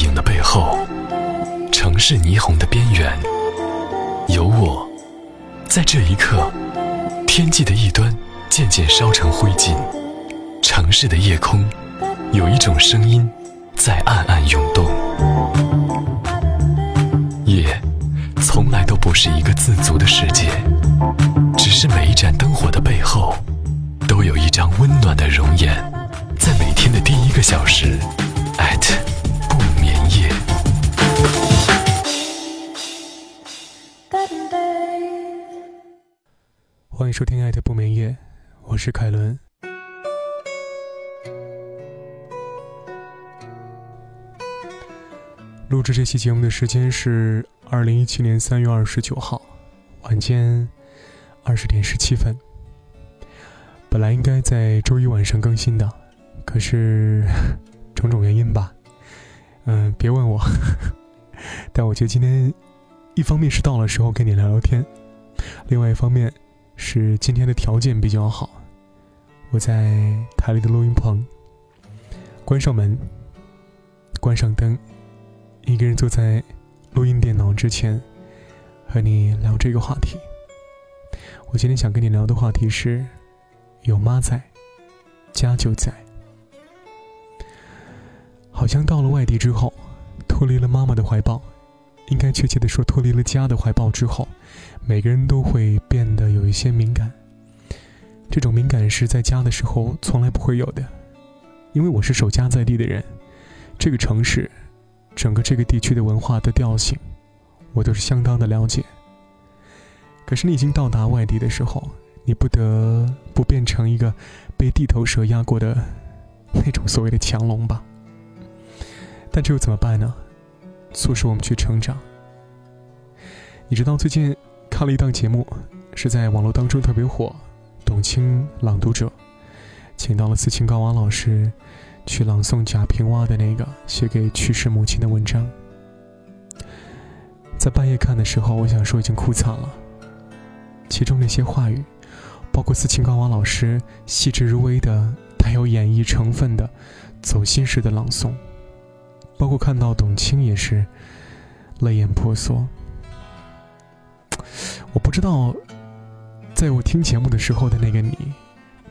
影的背后，城市霓虹的边缘，有我，在这一刻，天际的一端渐渐烧成灰烬，城市的夜空，有一种声音在暗暗涌动。夜，从来都不是一个自足的世界，只是每一盏灯火的背后，都有一张温暖的容颜，在每天的第一个小时。，at 收听《艾特不眠夜》，我是凯伦。录制这期节目的时间是二零一七年三月二十九号晚间二十点十七分。本来应该在周一晚上更新的，可是。种种原因吧，嗯，别问我。但我觉得今天，一方面是到了时候跟你聊聊天，另外一方面是今天的条件比较好。我在台里的录音棚，关上门，关上灯，一个人坐在录音电脑之前，和你聊这个话题。我今天想跟你聊的话题是：有妈在，家就在。好像到了外地之后，脱离了妈妈的怀抱，应该确切的说，脱离了家的怀抱之后，每个人都会变得有一些敏感。这种敏感是在家的时候从来不会有的，因为我是守家在地的人，这个城市，整个这个地区的文化的调性，我都是相当的了解。可是你已经到达外地的时候，你不得不变成一个被地头蛇压过的那种所谓的强龙吧。但这又怎么办呢？促使我们去成长。你知道最近看了一档节目，是在网络当中特别火，董卿朗读者，请到了斯琴高娃老师去朗诵贾平凹的那个写给去世母亲的文章。在半夜看的时候，我想说已经哭惨了。其中那些话语，包括斯琴高娃老师细致入微的、带有演绎成分的、走心式的朗诵。包括看到董卿也是泪眼婆娑。我不知道，在我听节目的时候的那个你，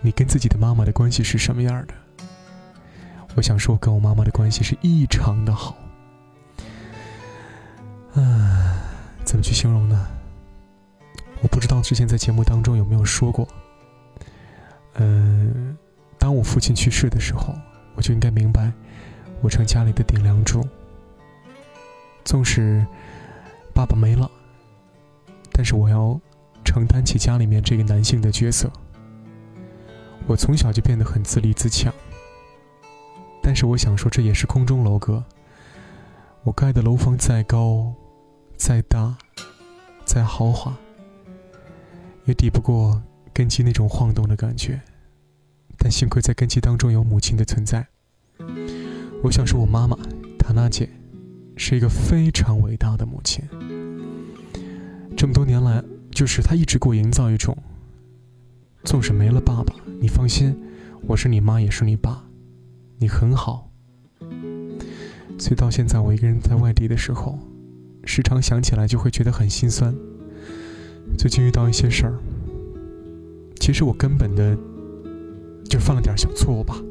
你跟自己的妈妈的关系是什么样的？我想说，跟我妈妈的关系是异常的好。啊，怎么去形容呢？我不知道之前在节目当中有没有说过。嗯，当我父亲去世的时候，我就应该明白。我成家里的顶梁柱，纵使爸爸没了，但是我要承担起家里面这个男性的角色。我从小就变得很自立自强，但是我想说，这也是空中楼阁。我盖的楼房再高、再大、再豪华，也抵不过根基那种晃动的感觉。但幸亏在根基当中有母亲的存在。我想说，我妈妈塔娜姐是一个非常伟大的母亲。这么多年来，就是她一直给我营造一种，纵使没了爸爸，你放心，我是你妈，也是你爸，你很好。所以到现在，我一个人在外地的时候，时常想起来就会觉得很心酸。最近遇到一些事儿，其实我根本的就犯了点小错误吧。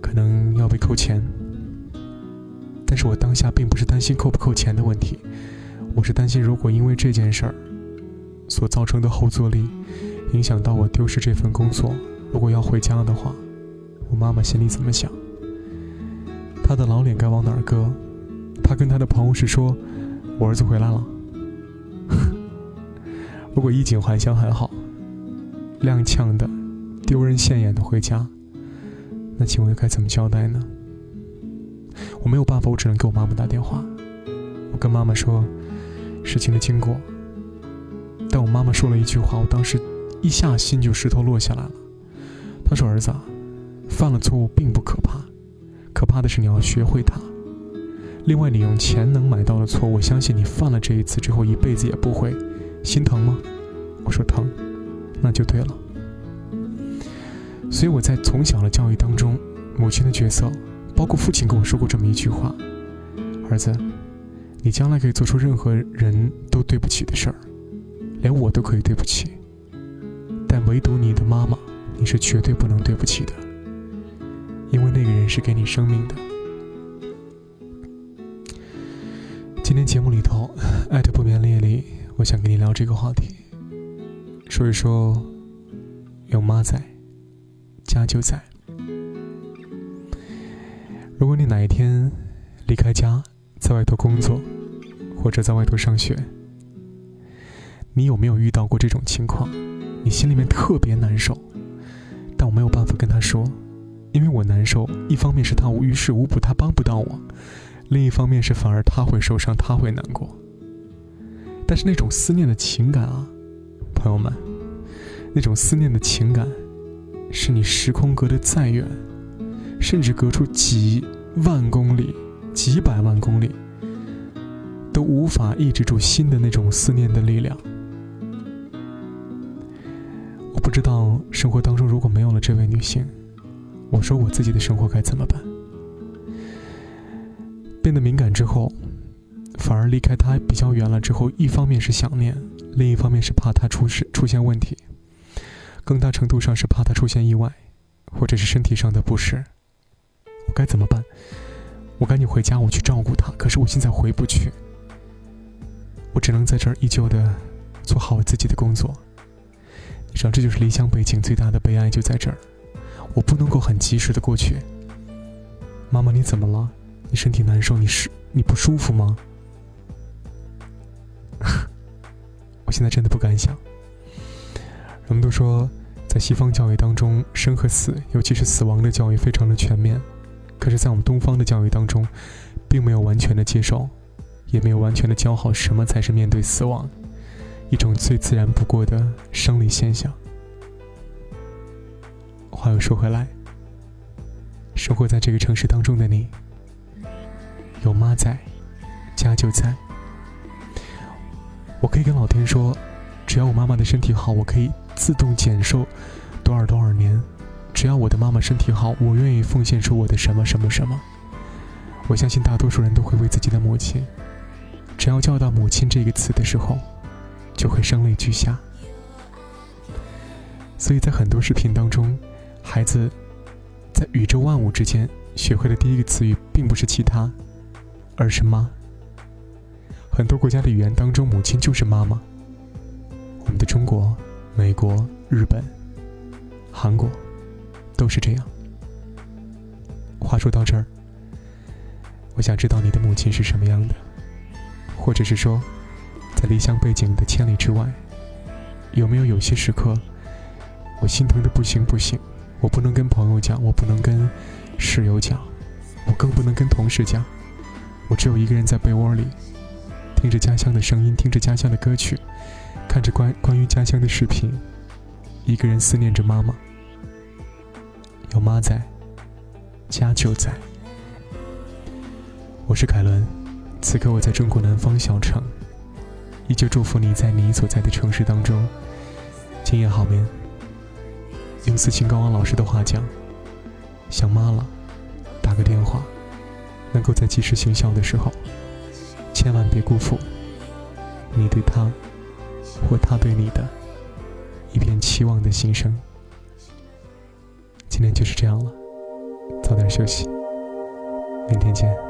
可能要被扣钱，但是我当下并不是担心扣不扣钱的问题，我是担心如果因为这件事儿所造成的后坐力，影响到我丢失这份工作，如果要回家的话，我妈妈心里怎么想？她的老脸该往哪儿搁？她跟她的朋友是说，我儿子回来了。如果衣锦还乡还好，踉跄的、丢人现眼的回家。那请问该怎么交代呢？我没有办法，我只能给我妈妈打电话。我跟妈妈说事情的经过，但我妈妈说了一句话，我当时一下心就石头落下来了。她说：“儿子，犯了错误并不可怕，可怕的是你要学会它。另外，你用钱能买到的错，我相信你犯了这一次之后，一辈子也不会心疼吗？”我说：“疼，那就对了。”所以我在从小的教育当中，母亲的角色，包括父亲跟我说过这么一句话：儿子，你将来可以做出任何人都对不起的事儿，连我都可以对不起，但唯独你的妈妈，你是绝对不能对不起的，因为那个人是给你生命的。”今天节目里头，爱的不眠夜里，我想跟你聊这个话题，说一说有妈在，家就在。如果你哪一天离开家，在外头工作，或者在外头上学，你有没有遇到过这种情况？你心里面特别难受，但我没有办法跟他说，因为我难受。一方面是他无于事无补，他帮不到我；另一方面是反而他会受伤，他会难过。但是那种思念的情感啊，朋友们，那种思念的情感，是你时空隔得再远。甚至隔出几万公里、几百万公里，都无法抑制住心的那种思念的力量。我不知道生活当中如果没有了这位女性，我说我自己的生活该怎么办？变得敏感之后，反而离开她比较远了之后，一方面是想念，另一方面是怕她出事出现问题，更大程度上是怕她出现意外，或者是身体上的不适。我该怎么办？我赶紧回家，我去照顾他。可是我现在回不去，我只能在这儿依旧的做好我自己的工作。你知道，这就是离乡背井最大的悲哀，就在这儿。我不能够很及时的过去。妈妈，你怎么了？你身体难受？你是你不舒服吗？我现在真的不敢想。人们都说，在西方教育当中，生和死，尤其是死亡的教育，非常的全面。可是，在我们东方的教育当中，并没有完全的接受，也没有完全的教好什么才是面对死亡，一种最自然不过的生理现象。话又说回来，生活在这个城市当中的你，有妈在，家就在。我可以跟老天说，只要我妈妈的身体好，我可以自动减寿多少多少年。只要我的妈妈身体好，我愿意奉献出我的什么什么什么。我相信大多数人都会为自己的母亲，只要叫到“母亲”这个词的时候，就会声泪俱下。所以在很多视频当中，孩子在宇宙万物之间学会的第一个词语，并不是其他，而是“妈”。很多国家的语言当中，母亲就是妈妈。我们的中国、美国、日本、韩国。都是这样。话说到这儿，我想知道你的母亲是什么样的，或者是说，在离乡背井的千里之外，有没有有些时刻，我心疼的不行不行，我不能跟朋友讲，我不能跟室友讲，我更不能跟同事讲，我只有一个人在被窝里，听着家乡的声音，听着家乡的歌曲，看着关关于家乡的视频，一个人思念着妈妈。有妈在，家就在。我是凯伦，此刻我在中国南方小城，依旧祝福你在你所在的城市当中，今夜好眠。用斯琴高娃老师的话讲，想妈了，打个电话，能够在及时行孝的时候，千万别辜负你对他或他对你的一片期望的心声。今天就是这样了，早点休息，明天见。